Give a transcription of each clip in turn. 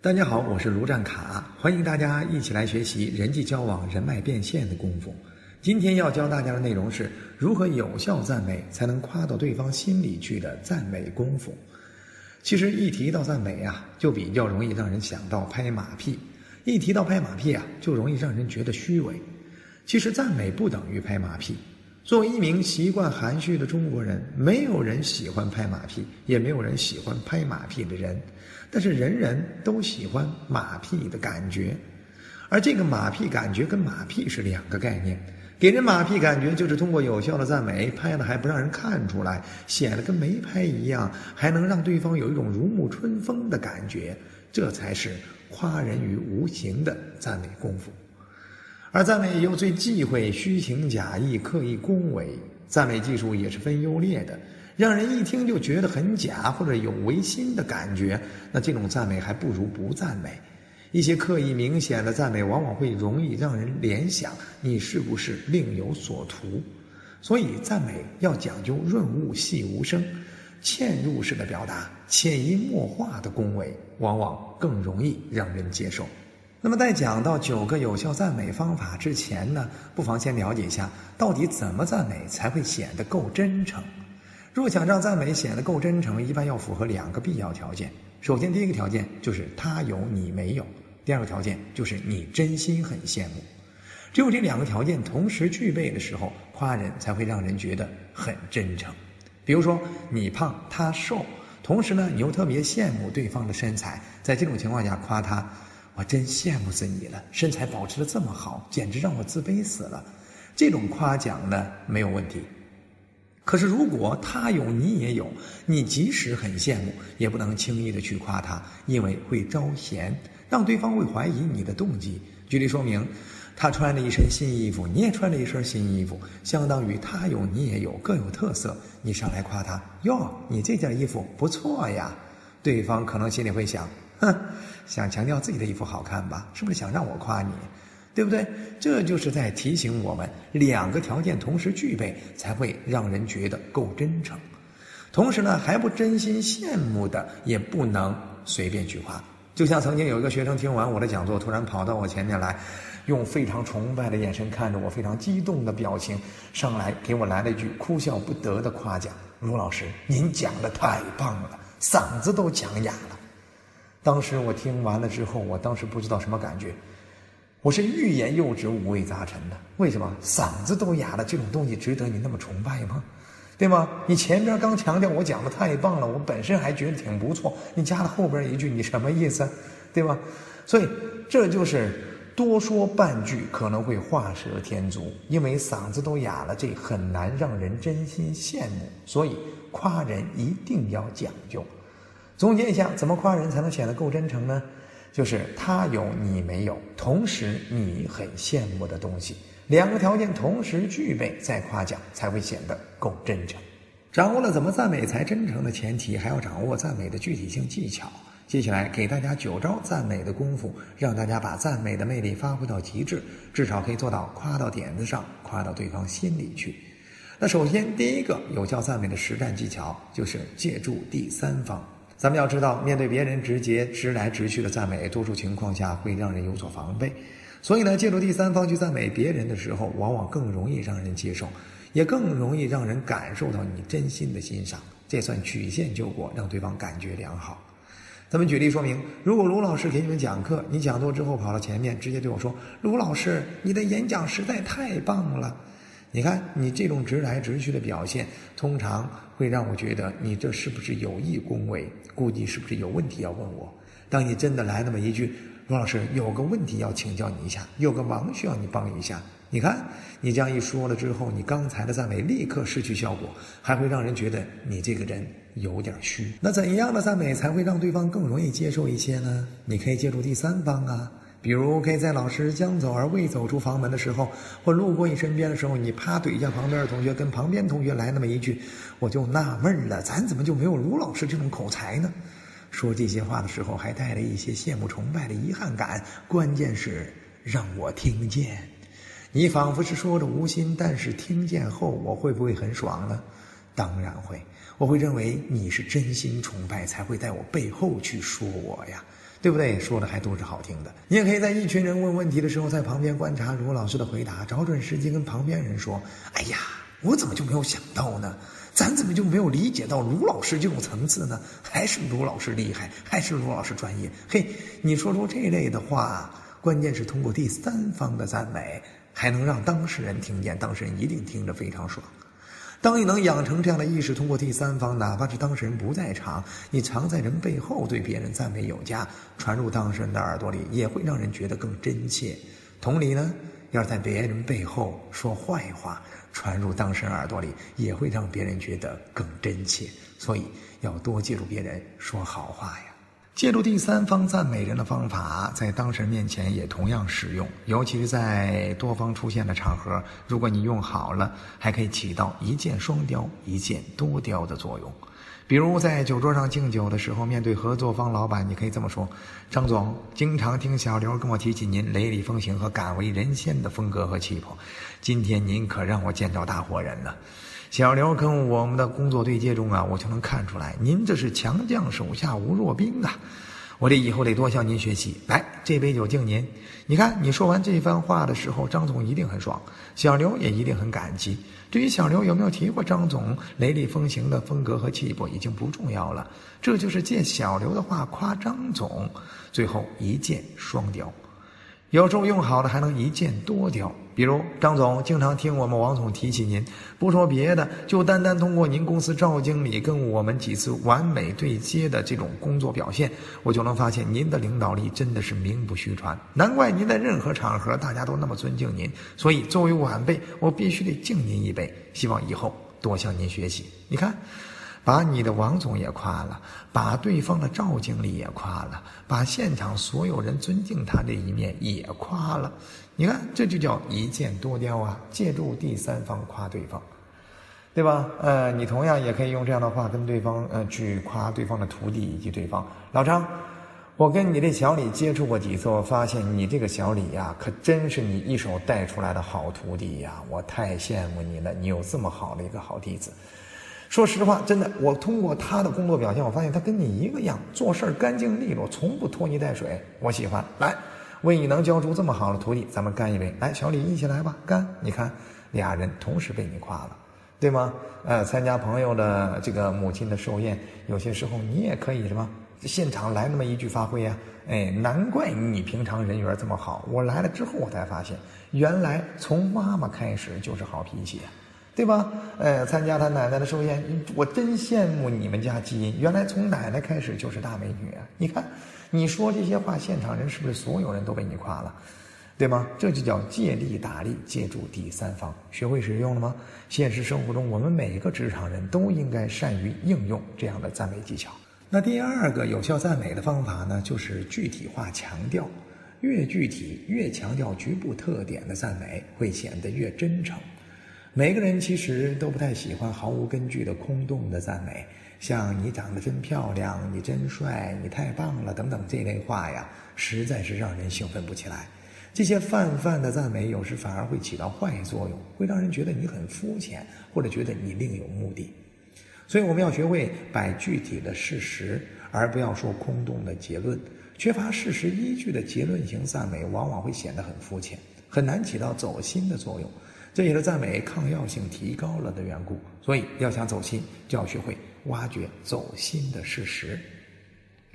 大家好，我是卢占卡，欢迎大家一起来学习人际交往、人脉变现的功夫。今天要教大家的内容是如何有效赞美，才能夸到对方心里去的赞美功夫。其实一提到赞美啊，就比较容易让人想到拍马屁；一提到拍马屁啊，就容易让人觉得虚伪。其实赞美不等于拍马屁。作为一名习惯含蓄的中国人，没有人喜欢拍马屁，也没有人喜欢拍马屁的人。但是人人都喜欢马屁的感觉，而这个马屁感觉跟马屁是两个概念。给人马屁感觉就是通过有效的赞美，拍了还不让人看出来，显得跟没拍一样，还能让对方有一种如沐春风的感觉，这才是夸人于无形的赞美功夫。而赞美又最忌讳虚情假意、刻意恭维，赞美技术也是分优劣的。让人一听就觉得很假或者有违心的感觉，那这种赞美还不如不赞美。一些刻意明显的赞美，往往会容易让人联想你是不是另有所图。所以赞美要讲究润物细无声，嵌入式的表达，潜移默化的恭维，往往更容易让人接受。那么，在讲到九个有效赞美方法之前呢，不妨先了解一下，到底怎么赞美才会显得够真诚。若想让赞美显得够真诚，一般要符合两个必要条件。首先，第一个条件就是他有你没有；第二个条件就是你真心很羡慕。只有这两个条件同时具备的时候，夸人才会让人觉得很真诚。比如说，你胖他瘦，同时呢，你又特别羡慕对方的身材，在这种情况下夸他。我真羡慕死你了，身材保持的这么好，简直让我自卑死了。这种夸奖呢没有问题。可是如果他有你也有，你即使很羡慕，也不能轻易的去夸他，因为会招嫌，让对方会怀疑你的动机。举例说明，他穿了一身新衣服，你也穿了一身新衣服，相当于他有你也有，各有特色。你上来夸他哟，你这件衣服不错呀，对方可能心里会想。哼，想强调自己的衣服好看吧？是不是想让我夸你？对不对？这就是在提醒我们，两个条件同时具备，才会让人觉得够真诚。同时呢，还不真心羡慕的，也不能随便去夸。就像曾经有一个学生听完我的讲座，突然跑到我前面来，用非常崇拜的眼神看着我，非常激动的表情，上来给我来了一句哭笑不得的夸奖：“卢老师，您讲的太棒了，嗓子都讲哑了。”当时我听完了之后，我当时不知道什么感觉，我是欲言又止，五味杂陈的。为什么嗓子都哑了？这种东西值得你那么崇拜吗？对吗？你前边刚强调我讲的太棒了，我本身还觉得挺不错，你加了后边一句，你什么意思？对吧？所以这就是多说半句可能会画蛇添足，因为嗓子都哑了，这很难让人真心羡慕。所以夸人一定要讲究。总结一下，怎么夸人才能显得够真诚呢？就是他有你没有，同时你很羡慕的东西，两个条件同时具备，再夸奖才会显得够真诚。掌握了怎么赞美才真诚的前提，还要掌握赞美的具体性技巧。接下来给大家九招赞美的功夫，让大家把赞美的魅力发挥到极致，至少可以做到夸到点子上，夸到对方心里去。那首先第一个有效赞美的实战技巧，就是借助第三方。咱们要知道，面对别人直接直来直去的赞美，多数情况下会让人有所防备。所以呢，借助第三方去赞美别人的时候，往往更容易让人接受，也更容易让人感受到你真心的欣赏。这算曲线救国，让对方感觉良好。咱们举例说明：如果卢老师给你们讲课，你讲座之后跑到前面，直接对我说：“卢老师，你的演讲实在太棒了。”你看，你这种直来直去的表现，通常会让我觉得你这是不是有意恭维？估计是不是有问题要问我？当你真的来那么一句，罗老师有个问题要请教你一下，有个忙需要你帮一下。你看，你这样一说了之后，你刚才的赞美立刻失去效果，还会让人觉得你这个人有点虚。那怎样的赞美才会让对方更容易接受一些呢？你可以借助第三方啊。比如，可以在老师将走而未走出房门的时候，或路过你身边的时候，你啪怼一下旁边的同学，跟旁边同学来那么一句，我就纳闷了，咱怎么就没有卢老师这种口才呢？说这些话的时候，还带了一些羡慕崇拜的遗憾感。关键是让我听见，你仿佛是说着无心，但是听见后，我会不会很爽呢？当然会，我会认为你是真心崇拜，才会在我背后去说我呀。对不对？说的还都是好听的。你也可以在一群人问问题的时候，在旁边观察卢老师的回答，找准时机跟旁边人说：“哎呀，我怎么就没有想到呢？咱怎么就没有理解到卢老师这种层次呢？还是卢老师厉害，还是卢老师专业？嘿，你说出这类的话，关键是通过第三方的赞美，还能让当事人听见，当事人一定听着非常爽。”当你能养成这样的意识，通过第三方，哪怕是当事人不在场，你藏在人背后对别人赞美有加，传入当事人的耳朵里，也会让人觉得更真切。同理呢，要是在别人背后说坏话，传入当事人耳朵里，也会让别人觉得更真切。所以，要多借助别人说好话呀。借助第三方赞美人的方法，在当事人面前也同样适用，尤其是在多方出现的场合，如果你用好了，还可以起到一箭双雕、一箭多雕的作用。比如在酒桌上敬酒的时候，面对合作方老板，你可以这么说：“张总，经常听小刘跟我提起您雷厉风行和敢为人先的风格和气魄，今天您可让我见着大活人了。”小刘跟我们的工作对接中啊，我就能看出来，您这是强将手下无弱兵啊！我这以后得多向您学习。来，这杯酒敬您。你看，你说完这番话的时候，张总一定很爽，小刘也一定很感激。至于小刘有没有提过张总雷厉风行的风格和气魄，已经不重要了。这就是借小刘的话夸张总，最后一箭双雕。有时候用好了还能一箭多雕，比如张总经常听我们王总提起您，不说别的，就单单通过您公司赵经理跟我们几次完美对接的这种工作表现，我就能发现您的领导力真的是名不虚传。难怪您在任何场合大家都那么尊敬您。所以作为晚辈，我必须得敬您一杯，希望以后多向您学习。你看。把你的王总也夸了，把对方的赵经理也夸了，把现场所有人尊敬他这一面也夸了。你看，这就叫一箭多雕啊！借助第三方夸对方，对吧？呃，你同样也可以用这样的话跟对方呃去夸对方的徒弟以及对方。老张，我跟你这小李接触过几次，我发现你这个小李呀，可真是你一手带出来的好徒弟呀！我太羡慕你了，你有这么好的一个好弟子。说实话，真的，我通过他的工作表现，我发现他跟你一个样，做事干净利落，从不拖泥带水。我喜欢。来，为你能教出这么好的徒弟，咱们干一杯。来，小李一起来吧，干！你看，俩人同时被你夸了，对吗？呃，参加朋友的这个母亲的寿宴，有些时候你也可以什么，现场来那么一句发挥呀。哎，难怪你平常人缘这么好。我来了之后，我才发现，原来从妈妈开始就是好脾气。对吧？呃，参加他奶奶的寿宴，我真羡慕你们家基因。原来从奶奶开始就是大美女啊！你看，你说这些话，现场人是不是所有人都被你夸了？对吗？这就叫借力打力，借助第三方。学会使用了吗？现实生活中，我们每个职场人都应该善于应用这样的赞美技巧。那第二个有效赞美的方法呢，就是具体化强调。越具体、越强调局部特点的赞美，会显得越真诚。每个人其实都不太喜欢毫无根据的空洞的赞美，像“你长得真漂亮”“你真帅”“你太棒了”等等这类话呀，实在是让人兴奋不起来。这些泛泛的赞美，有时反而会起到坏作用，会让人觉得你很肤浅，或者觉得你另有目的。所以，我们要学会摆具体的事实，而不要说空洞的结论。缺乏事实依据的结论型赞美，往往会显得很肤浅，很难起到走心的作用。这也是赞美抗药性提高了的缘故，所以要想走心，就要学会挖掘走心的事实。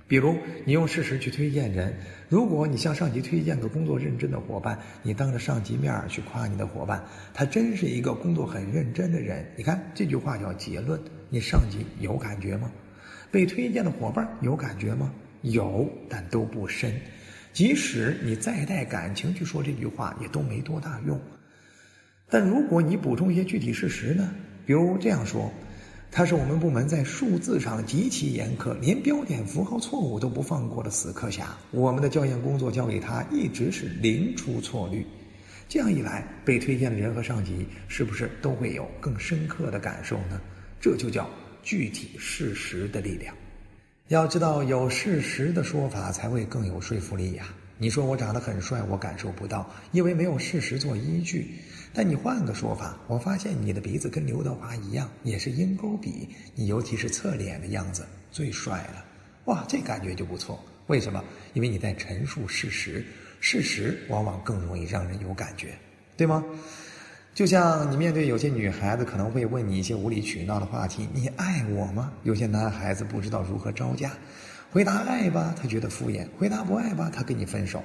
比如，你用事实去推荐人。如果你向上级推荐个工作认真的伙伴，你当着上级面去夸你的伙伴，他真是一个工作很认真的人。你看这句话叫结论，你上级有感觉吗？被推荐的伙伴有感觉吗？有，但都不深。即使你再带感情去说这句话，也都没多大用。但如果你补充一些具体事实呢？比如这样说，他是我们部门在数字上极其严苛，连标点符号错误都不放过的死磕侠。我们的校验工作交给他，一直是零出错率。这样一来，被推荐的人和上级是不是都会有更深刻的感受呢？这就叫具体事实的力量。要知道，有事实的说法才会更有说服力呀。你说我长得很帅，我感受不到，因为没有事实做依据。但你换个说法，我发现你的鼻子跟刘德华一样，也是鹰钩鼻。你尤其是侧脸的样子最帅了，哇，这感觉就不错。为什么？因为你在陈述事实，事实往往更容易让人有感觉，对吗？就像你面对有些女孩子可能会问你一些无理取闹的话题，你爱我吗？有些男孩子不知道如何招架，回答爱吧，他觉得敷衍；回答不爱吧，他跟你分手。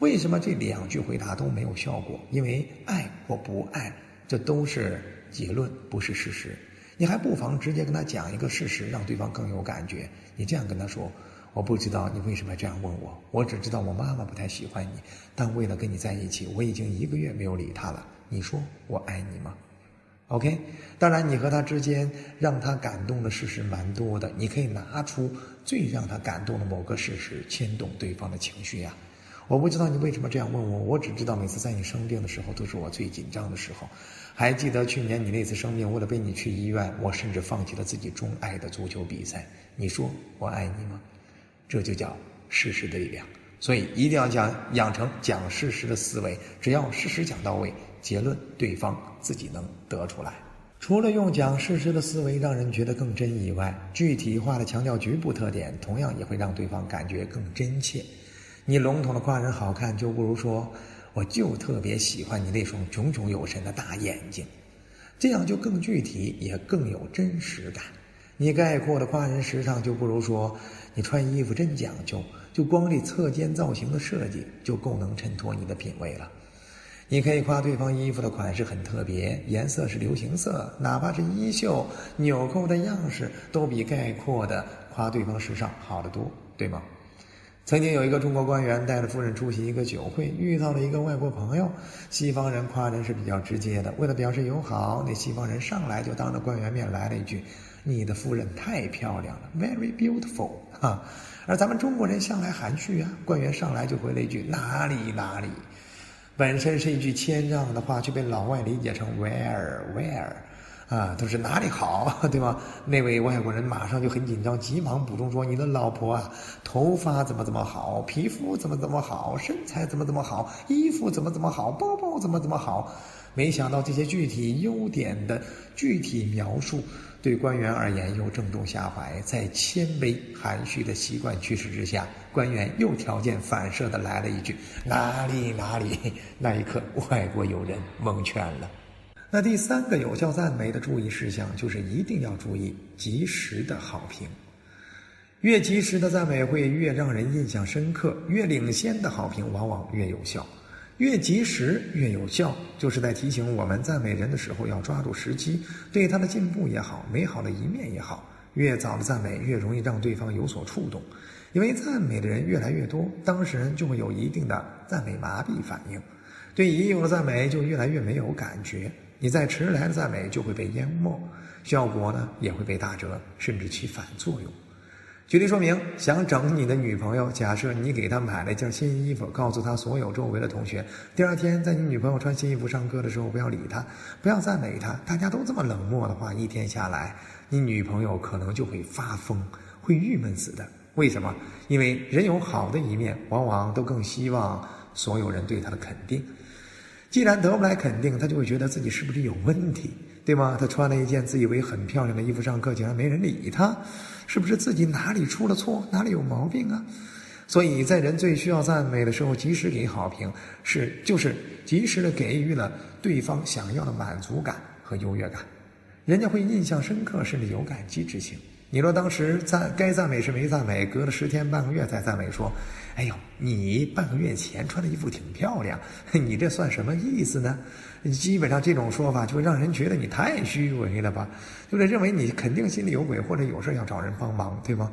为什么这两句回答都没有效果？因为爱或不爱，这都是结论，不是事实。你还不妨直接跟他讲一个事实，让对方更有感觉。你这样跟他说：“我不知道你为什么这样问我，我只知道我妈妈不太喜欢你，但为了跟你在一起，我已经一个月没有理她了。你说我爱你吗？”OK，当然你和他之间让他感动的事实蛮多的，你可以拿出最让他感动的某个事实，牵动对方的情绪呀。我不知道你为什么这样问我，我只知道每次在你生病的时候都是我最紧张的时候。还记得去年你那次生病，为了背你去医院，我甚至放弃了自己钟爱的足球比赛。你说我爱你吗？这就叫事实的力量。所以一定要讲养成讲事实的思维，只要事实讲到位，结论对方自己能得出来。除了用讲事实的思维让人觉得更真以外，具体化的强调局部特点，同样也会让对方感觉更真切。你笼统的夸人好看，就不如说，我就特别喜欢你那双炯炯有神的大眼睛，这样就更具体，也更有真实感。你概括的夸人时尚，就不如说，你穿衣服真讲究，就光这侧肩造型的设计，就够能衬托你的品味了。你可以夸对方衣服的款式很特别，颜色是流行色，哪怕是衣袖、纽扣的样式，都比概括的夸对方时尚好得多，对吗？曾经有一个中国官员带着夫人出席一个酒会，遇到了一个外国朋友。西方人夸人是比较直接的，为了表示友好，那西方人上来就当着官员面来了一句：“你的夫人太漂亮了，very beautiful。”哈，而咱们中国人向来含蓄啊，官员上来就回了一句：“哪里哪里。”本身是一句谦让的话，却被老外理解成 where where。啊，都是哪里好，对吧？那位外国人马上就很紧张，急忙补充说：“你的老婆啊，头发怎么怎么好，皮肤怎么怎么好，身材怎么怎么好，衣服怎么怎么好，包包怎么怎么好。”没想到这些具体优点的具体描述，对官员而言又正中下怀。在谦卑含蓄的习惯驱使之下，官员又条件反射的来了一句：“哪里哪里。”那一刻，外国友人蒙圈了。那第三个有效赞美的注意事项，就是一定要注意及时的好评。越及时的赞美会越让人印象深刻，越领先的好评往往越有效。越及时越有效，就是在提醒我们赞美人的时候要抓住时机，对他的进步也好，美好的一面也好，越早的赞美越容易让对方有所触动。因为赞美的人越来越多，当事人就会有一定的赞美麻痹反应，对已有的赞美就越来越没有感觉。你再迟来的赞美就会被淹没，效果呢也会被打折，甚至起反作用。举例说明：想整你的女朋友，假设你给她买了一件新衣服，告诉她所有周围的同学，第二天在你女朋友穿新衣服上课的时候，不要理她，不要赞美她。大家都这么冷漠的话，一天下来，你女朋友可能就会发疯，会郁闷死的。为什么？因为人有好的一面，往往都更希望所有人对他的肯定。既然得不来肯定，他就会觉得自己是不是有问题，对吗？他穿了一件自以为很漂亮的衣服上课，竟然没人理他，是不是自己哪里出了错，哪里有毛病啊？所以在人最需要赞美的时候，及时给好评，是就是及时的给予了对方想要的满足感和优越感，人家会印象深刻，甚至有感激之情。你若当时赞该赞美时没赞美，隔了十天半个月再赞美说：“哎呦，你半个月前穿的衣服挺漂亮，你这算什么意思呢？”基本上这种说法就让人觉得你太虚伪了吧，就是认为你肯定心里有鬼，或者有事要找人帮忙，对吗？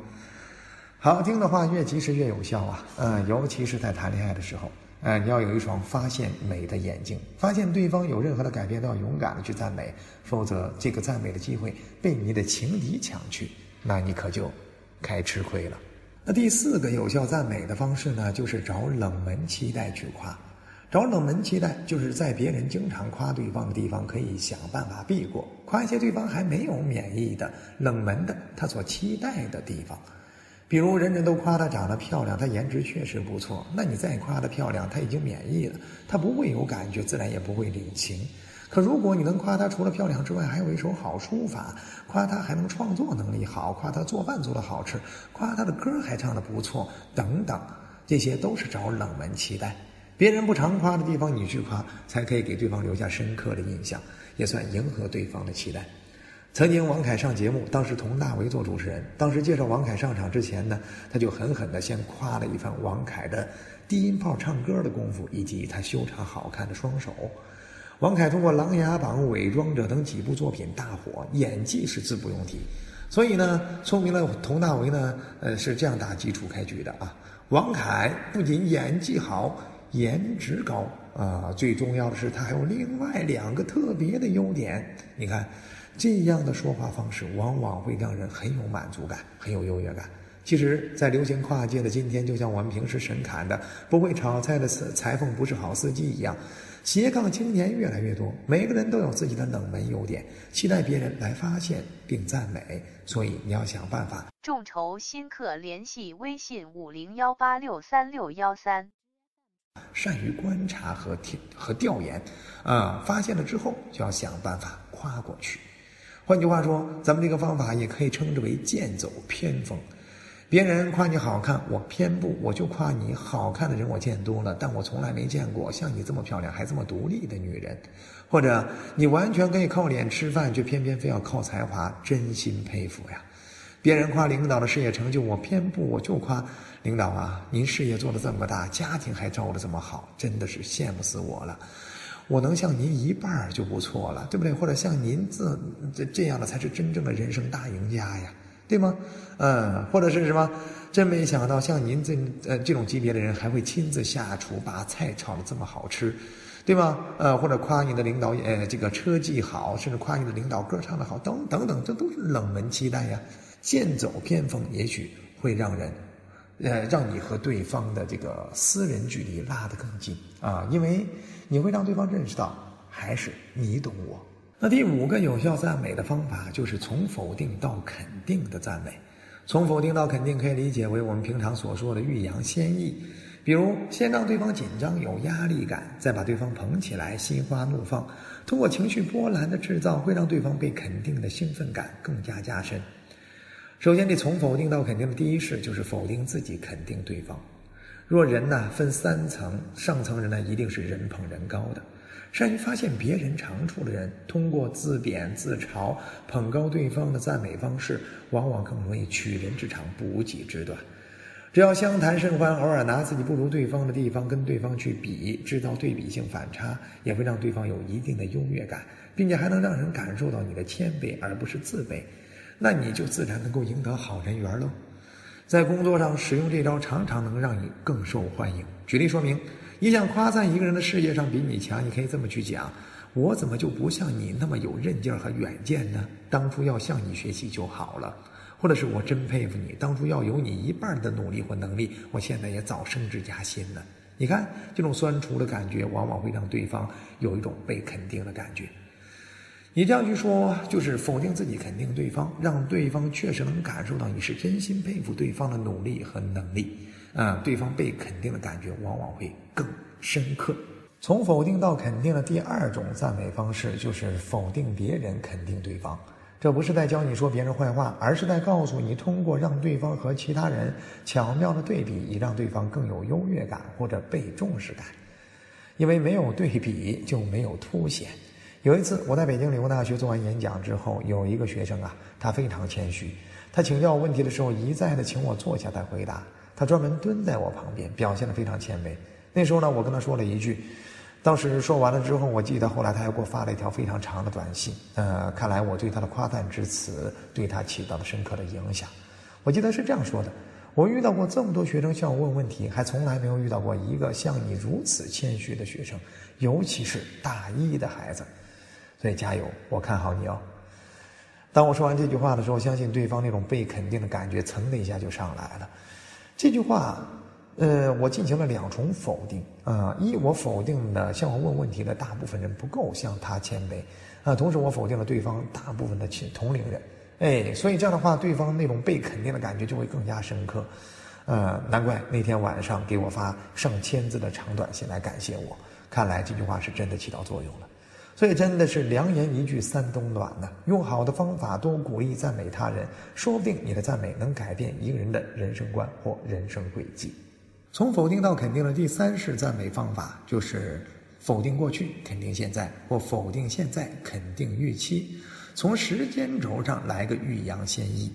好听的话越及时越有效啊，嗯，尤其是在谈恋爱的时候。哎，你要有一双发现美的眼睛，发现对方有任何的改变都要勇敢的去赞美，否则这个赞美的机会被你的情敌抢去，那你可就开吃亏了。那第四个有效赞美的方式呢，就是找冷门期待去夸。找冷门期待，就是在别人经常夸对方的地方，可以想办法避过，夸一些对方还没有免疫的冷门的他所期待的地方。比如人人都夸她长得漂亮，她颜值确实不错。那你再夸她漂亮，她已经免疫了，她不会有感觉，自然也不会领情。可如果你能夸她除了漂亮之外，还有一手好书法，夸她还能创作能力好，夸她做饭做得好吃，夸她的歌还唱得不错，等等，这些都是找冷门期待。别人不常夸的地方，你去夸，才可以给对方留下深刻的印象，也算迎合对方的期待。曾经王凯上节目，当时佟大为做主持人。当时介绍王凯上场之前呢，他就狠狠地先夸了一番王凯的低音炮唱歌的功夫，以及他修长好看的双手。王凯通过《琅琊榜》《伪装者》等几部作品大火，演技是自不用提。所以呢，说明了佟大为呢，呃，是这样打基础开局的啊。王凯不仅演技好，颜值高啊，最重要的是他还有另外两个特别的优点。你看。这样的说话方式往往会让人很有满足感，很有优越感。其实，在流行跨界的今天，就像我们平时神侃的“不会炒菜的裁缝不是好司机”一样，斜杠青年越来越多。每个人都有自己的冷门优点，期待别人来发现并赞美。所以，你要想办法。众筹新客联系微信五零幺八六三六幺三。善于观察和调和调研，啊，发现了之后就要想办法夸过去。换句话说，咱们这个方法也可以称之为剑走偏锋。别人夸你好看，我偏不，我就夸你好看的人我见多了，但我从来没见过像你这么漂亮还这么独立的女人。或者你完全可以靠脸吃饭，却偏偏非要靠才华，真心佩服呀。别人夸领导的事业成就，我偏不，我就夸领导啊，您事业做得这么大，家庭还照顾得这么好，真的是羡慕死我了。我能像您一半就不错了，对不对？或者像您这这这样的才是真正的人生大赢家呀，对吗？嗯，或者是什么？真没想到像您这呃这种级别的人还会亲自下厨把菜炒的这么好吃，对吗？呃，或者夸你的领导呃这个车技好，甚至夸你的领导歌唱的好，等等等，这都是冷门期待呀。剑走偏锋，也许会让人。呃，让你和对方的这个私人距离拉得更近啊，因为你会让对方认识到，还是你懂我。那第五个有效赞美的方法就是从否定到肯定的赞美。从否定到肯定可以理解为我们平常所说的欲扬先抑，比如先让对方紧张有压力感，再把对方捧起来心花怒放，通过情绪波澜的制造，会让对方被肯定的兴奋感更加加深。首先，你从否定到肯定的第一式就是否定自己，肯定对方。若人呢分三层，上层人呢一定是人捧人高的，善于发现别人长处的人，通过自贬自嘲捧高对方的赞美方式，往往更容易取人之长，补己之短。只要相谈甚欢，偶尔拿自己不如对方的地方跟对方去比，制造对比性反差，也会让对方有一定的优越感，并且还能让人感受到你的谦卑而不是自卑。那你就自然能够赢得好人缘喽。在工作上使用这招，常常能让你更受欢迎。举例说明，你想夸赞一个人的事业上比你强，你可以这么去讲：我怎么就不像你那么有韧劲儿和远见呢？当初要向你学习就好了。或者是我真佩服你，当初要有你一半的努力或能力，我现在也早升职加薪了。你看，这种酸楚的感觉，往往会让对方有一种被肯定的感觉。你这样去说，就是否定自己，肯定对方，让对方确实能感受到你是真心佩服对方的努力和能力。啊，对方被肯定的感觉往往会更深刻。从否定到肯定的第二种赞美方式，就是否定别人，肯定对方。这不是在教你说别人坏话，而是在告诉你，通过让对方和其他人巧妙的对比，以让对方更有优越感或者被重视感。因为没有对比，就没有凸显。有一次，我在北京理工大学做完演讲之后，有一个学生啊，他非常谦虚。他请教我问题的时候，一再的请我坐下再回答。他专门蹲在我旁边，表现的非常谦卑。那时候呢，我跟他说了一句。当时说完了之后，我记得后来他还给我发了一条非常长的短信。呃，看来我对他的夸赞之词对他起到了深刻的影响。我记得是这样说的：我遇到过这么多学生向我问问题，还从来没有遇到过一个像你如此谦虚的学生，尤其是大一的孩子。所以加油，我看好你哦。当我说完这句话的时候，相信对方那种被肯定的感觉噌的一下就上来了。这句话，呃，我进行了两重否定啊。一，我否定的向我问问题的大部分人不够向他谦卑啊。同时，我否定了对方大部分的同龄人。哎，所以这样的话，对方那种被肯定的感觉就会更加深刻。呃，难怪那天晚上给我发上千字的长短信来感谢我。看来这句话是真的起到作用了。所以真的是良言一句三冬暖呢。用好的方法多鼓励赞美他人，说不定你的赞美能改变一个人的人生观或人生轨迹。从否定到肯定的第三式赞美方法就是否定过去，肯定现在，或否定现在，肯定预期。从时间轴上来个欲扬先抑。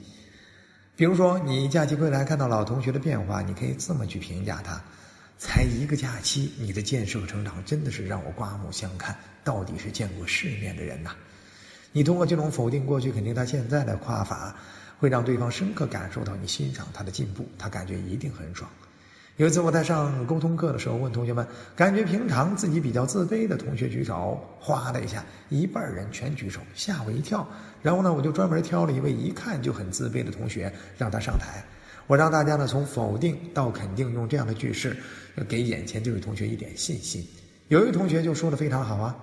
比如说，你假期归来看到老同学的变化，你可以这么去评价他：才一个假期，你的建设成长真的是让我刮目相看，到底是见过世面的人呐！你通过这种否定过去、肯定他现在的夸法，会让对方深刻感受到你欣赏他的进步，他感觉一定很爽。有一次我在上沟通课的时候，问同学们，感觉平常自己比较自卑的同学举手，哗的一下，一半人全举手，吓我一跳。然后呢，我就专门挑了一位一看就很自卑的同学，让他上台。我让大家呢从否定到肯定，用这样的句式，给眼前这位同学一点信心。有一位同学就说的非常好啊。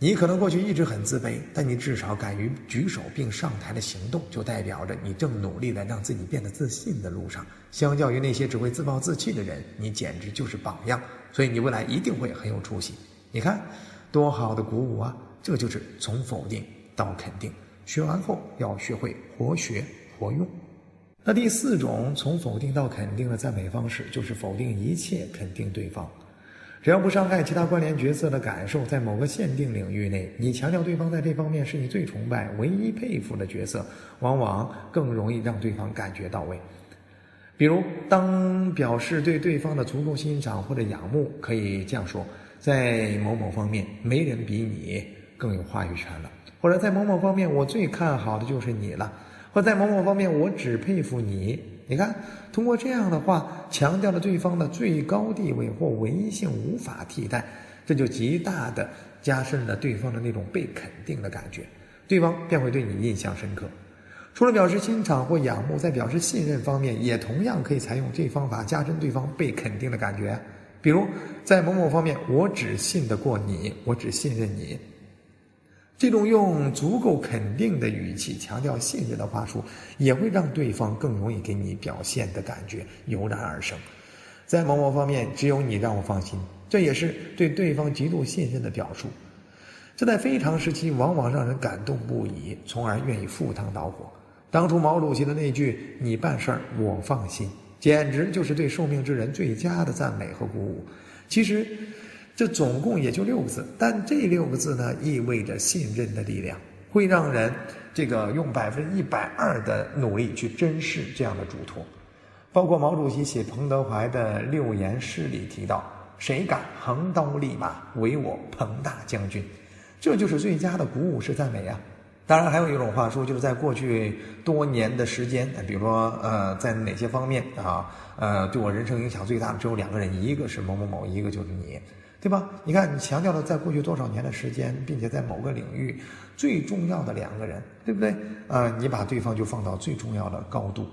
你可能过去一直很自卑，但你至少敢于举手并上台的行动，就代表着你正努力的让自己变得自信的路上。相较于那些只会自暴自弃的人，你简直就是榜样。所以你未来一定会很有出息。你看，多好的鼓舞啊！这就是从否定到肯定。学完后要学会活学活用。那第四种从否定到肯定的赞美方式，就是否定一切，肯定对方。只要不伤害其他关联角色的感受，在某个限定领域内，你强调对方在这方面是你最崇拜、唯一佩服的角色，往往更容易让对方感觉到位。比如，当表示对对方的足够欣赏或者仰慕，可以这样说：在某某方面，没人比你更有话语权了；或者在某某方面，我最看好的就是你了；或在某某方面，我只佩服你。你看，通过这样的话强调了对方的最高地位或唯一性无法替代，这就极大的加深了对方的那种被肯定的感觉，对方便会对你印象深刻。除了表示欣赏或仰慕，在表示信任方面，也同样可以采用这方法加深对方被肯定的感觉。比如，在某某方面，我只信得过你，我只信任你。这种用足够肯定的语气强调信任的话术，也会让对方更容易给你表现的感觉油然而生。在某某方面，只有你让我放心，这也是对对方极度信任的表述。这在非常时期往往让人感动不已，从而愿意赴汤蹈火。当初毛主席的那句“你办事儿我放心”，简直就是对受命之人最佳的赞美和鼓舞。其实。这总共也就六个字，但这六个字呢，意味着信任的力量，会让人这个用百分之一百二的努力去珍视这样的嘱托。包括毛主席写彭德怀的六言诗里提到：“谁敢横刀立马，唯我彭大将军。”这就是最佳的鼓舞式赞美啊！当然，还有一种话说，就是在过去多年的时间，比如说呃，在哪些方面啊，呃，对我人生影响最大的只有两个人，一个是某某某，一个就是你。对吧？你看，你强调了在过去多少年的时间，并且在某个领域最重要的两个人，对不对？啊，你把对方就放到最重要的高度。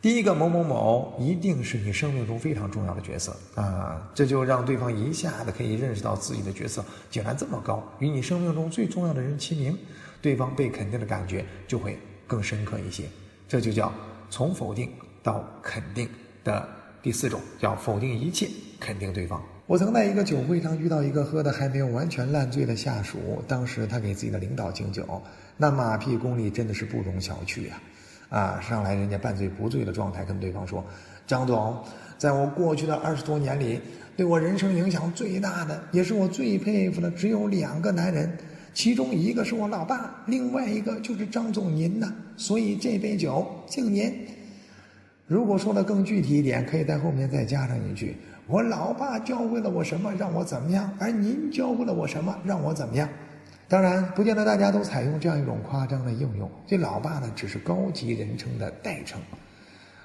第一个某某某一定是你生命中非常重要的角色啊，这就让对方一下子可以认识到自己的角色竟然这么高，与你生命中最重要的人齐名，对方被肯定的感觉就会更深刻一些。这就叫从否定到肯定的第四种，叫否定一切，肯定对方。我曾在一个酒会上遇到一个喝的还没有完全烂醉的下属，当时他给自己的领导敬酒，那马屁功力真的是不容小觑啊！啊，上来人家半醉不醉的状态跟对方说：“张总，在我过去的二十多年里，对我人生影响最大的，也是我最佩服的，只有两个男人，其中一个是我老爸，另外一个就是张总您呐。所以这杯酒敬您。如果说的更具体一点，可以在后面再加上一句。”我老爸教会了我什么，让我怎么样？而您教会了我什么，让我怎么样？当然，不见得大家都采用这样一种夸张的应用。这老爸呢，只是高级人称的代称。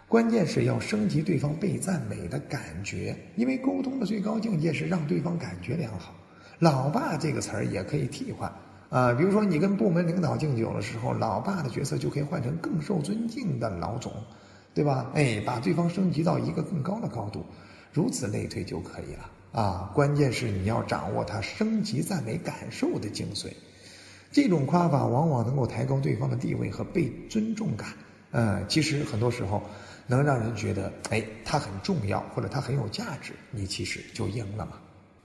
关键是要升级对方被赞美的感觉，因为沟通的最高境界是让对方感觉良好。老爸这个词儿也可以替换啊，比如说你跟部门领导敬酒的时候，老爸的角色就可以换成更受尊敬的老总，对吧？哎，把对方升级到一个更高的高度。如此类推就可以了啊！关键是你要掌握他升级赞美感受的精髓。这种夸法往往能够抬高对方的地位和被尊重感。嗯，其实很多时候能让人觉得，哎，他很重要或者他很有价值，你其实就赢了嘛。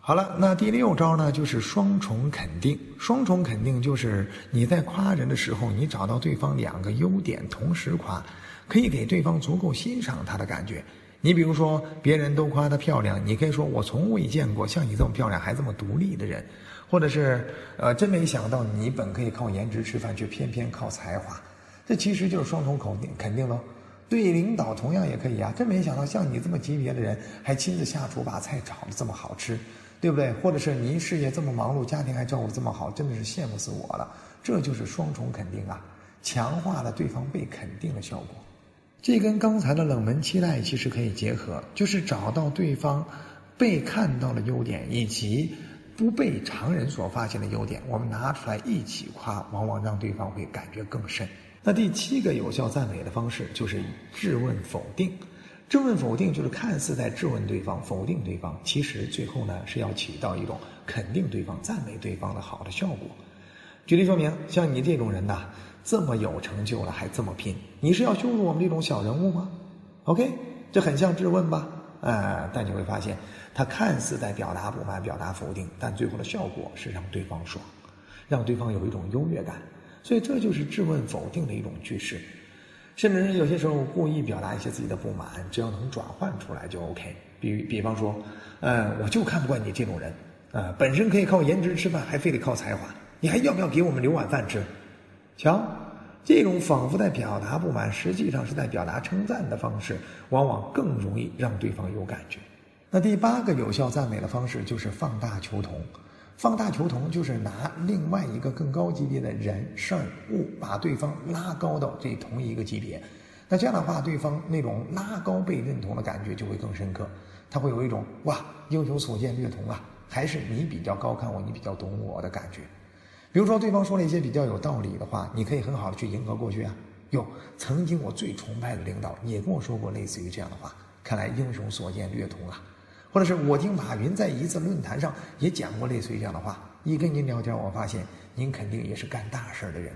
好了，那第六招呢，就是双重肯定。双重肯定就是你在夸人的时候，你找到对方两个优点同时夸，可以给对方足够欣赏他的感觉。你比如说，别人都夸她漂亮，你可以说我从未见过像你这么漂亮还这么独立的人，或者是呃，真没想到你本可以靠颜值吃饭，却偏偏靠才华。这其实就是双重肯定肯定喽。对领导同样也可以啊，真没想到像你这么级别的人还亲自下厨把菜炒的这么好吃。对不对？或者是您事业这么忙碌，家庭还照顾得这么好，真的是羡慕死我了。这就是双重肯定啊，强化了对方被肯定的效果。这跟刚才的冷门期待其实可以结合，就是找到对方被看到的优点，以及不被常人所发现的优点，我们拿出来一起夸，往往让对方会感觉更深。那第七个有效赞美的方式就是质问否定。质问否定就是看似在质问对方、否定对方，其实最后呢是要起到一种肯定对方、赞美对方的好的效果。举例说明，像你这种人呐，这么有成就了还这么拼，你是要羞辱我们这种小人物吗？OK，这很像质问吧？呃，但你会发现，他看似在表达不满、表达否定，但最后的效果是让对方爽，让对方有一种优越感。所以这就是质问否定的一种句式。甚至有些时候故意表达一些自己的不满，只要能转换出来就 OK。比比方说，呃，我就看不惯你这种人，呃，本身可以靠颜值吃饭，还非得靠才华，你还要不要给我们留碗饭吃？瞧，这种仿佛在表达不满，实际上是在表达称赞的方式，往往更容易让对方有感觉。那第八个有效赞美的方式就是放大求同。放大求同就是拿另外一个更高级别的人、事儿、物，把对方拉高到这同一个级别。那这样的话，对方那种拉高被认同的感觉就会更深刻。他会有一种哇，英雄所见略同啊，还是你比较高看我，你比较懂我的感觉。比如说，对方说了一些比较有道理的话，你可以很好的去迎合过去啊。哟，曾经我最崇拜的领导也跟我说过类似于这样的话，看来英雄所见略同啊。或者是我听马云在一次论坛上也讲过类似于这样的话，一跟您聊天，我发现您肯定也是干大事的人。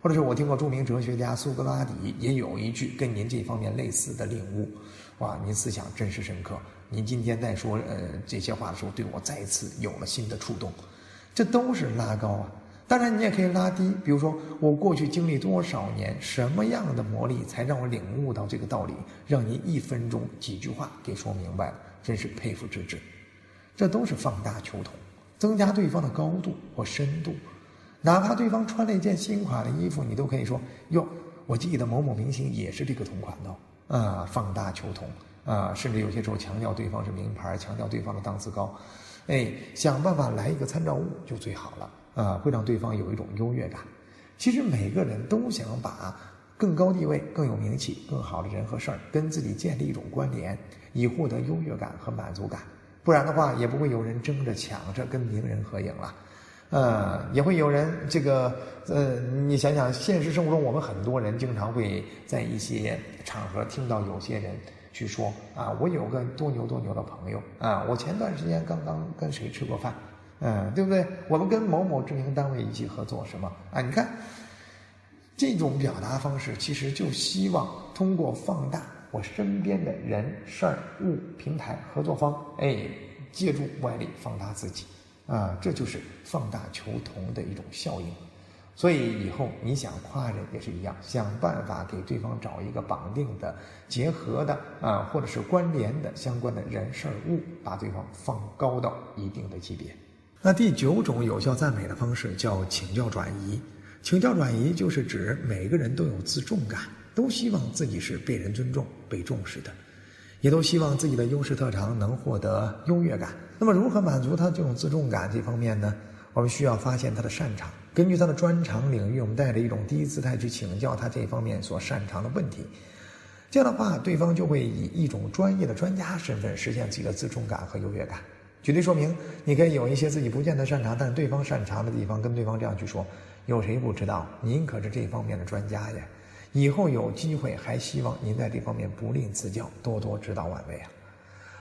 或者是我听过著名哲学家苏格拉底也有一句跟您这方面类似的领悟，哇，您思想真是深刻。您今天在说呃这些话的时候，对我再次有了新的触动。这都是拉高啊。当然你也可以拉低，比如说我过去经历多少年，什么样的磨砺才让我领悟到这个道理，让您一分钟几句话给说明白了。真是佩服之至，这都是放大求同，增加对方的高度或深度。哪怕对方穿了一件新款的衣服，你都可以说：“哟，我记得某某明星也是这个同款的。”啊，放大求同啊，甚至有些时候强调对方是名牌，强调对方的档次高，哎，想办法来一个参照物就最好了啊，会让对方有一种优越感。其实每个人都想把。更高地位、更有名气、更好的人和事儿跟自己建立一种关联，以获得优越感和满足感。不然的话，也不会有人争着抢着跟名人合影了。呃，也会有人这个呃，你想想，现实生活中我们很多人经常会在一些场合听到有些人去说啊，我有个多牛多牛的朋友啊，我前段时间刚刚跟谁吃过饭，嗯，对不对？我们跟某某知名单位一起合作什么啊？你看。这种表达方式其实就希望通过放大我身边的人、事儿、物、平台、合作方，哎，借助外力放大自己，啊，这就是放大求同的一种效应。所以以后你想夸人也是一样，想办法给对方找一个绑定的、结合的啊，或者是关联的相关的人、事、物，把对方放高到一定的级别。那第九种有效赞美的方式叫请教转移。请教转移就是指每个人都有自重感，都希望自己是被人尊重、被重视的，也都希望自己的优势特长能获得优越感。那么，如何满足他这种自重感这方面呢？我们需要发现他的擅长，根据他的专长领域，我们带着一种低姿态去请教他这方面所擅长的问题。这样的话，对方就会以一种专业的专家身份实现自己的自重感和优越感。举例说明，你可以有一些自己不见得擅长，但是对方擅长的地方，跟对方这样去说：“有谁不知道？您可是这方面的专家呀！以后有机会，还希望您在这方面不吝赐教，多多指导晚辈啊！”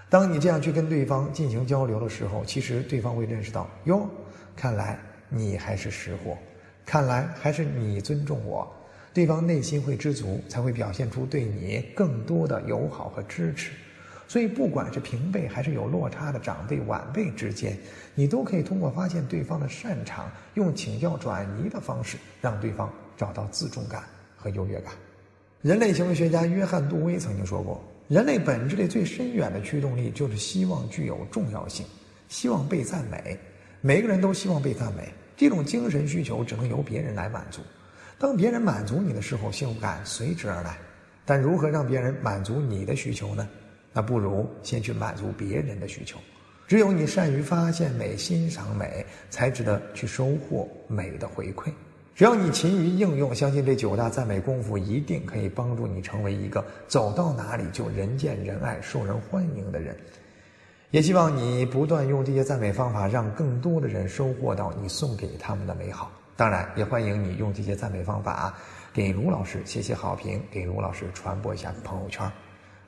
当你这样去跟对方进行交流的时候，其实对方会认识到：“哟，看来你还是识货，看来还是你尊重我。”对方内心会知足，才会表现出对你更多的友好和支持。所以，不管是平辈还是有落差的长辈晚辈之间，你都可以通过发现对方的擅长，用请教转移的方式，让对方找到自重感和优越感。人类行为学家约翰·杜威曾经说过：“人类本质里最深远的驱动力，就是希望具有重要性，希望被赞美。每个人都希望被赞美，这种精神需求只能由别人来满足。当别人满足你的时候，幸福感随之而来。但如何让别人满足你的需求呢？那不如先去满足别人的需求。只有你善于发现美、欣赏美，才值得去收获美的回馈。只要你勤于应用，相信这九大赞美功夫一定可以帮助你成为一个走到哪里就人见人爱、受人欢迎的人。也希望你不断用这些赞美方法，让更多的人收获到你送给他们的美好。当然，也欢迎你用这些赞美方法给卢老师写写好评，给卢老师传播一下朋友圈。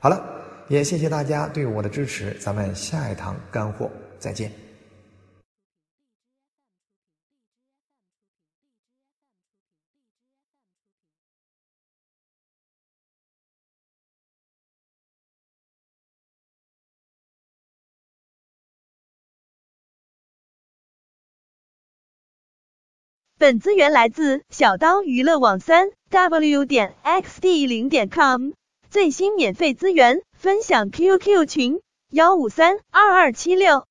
好了。也谢谢大家对我的支持，咱们下一堂干货再见。本资源来自小刀娱乐网三 w 点 xd 零点 com 最新免费资源。分享 QQ 群：幺五三二二七六。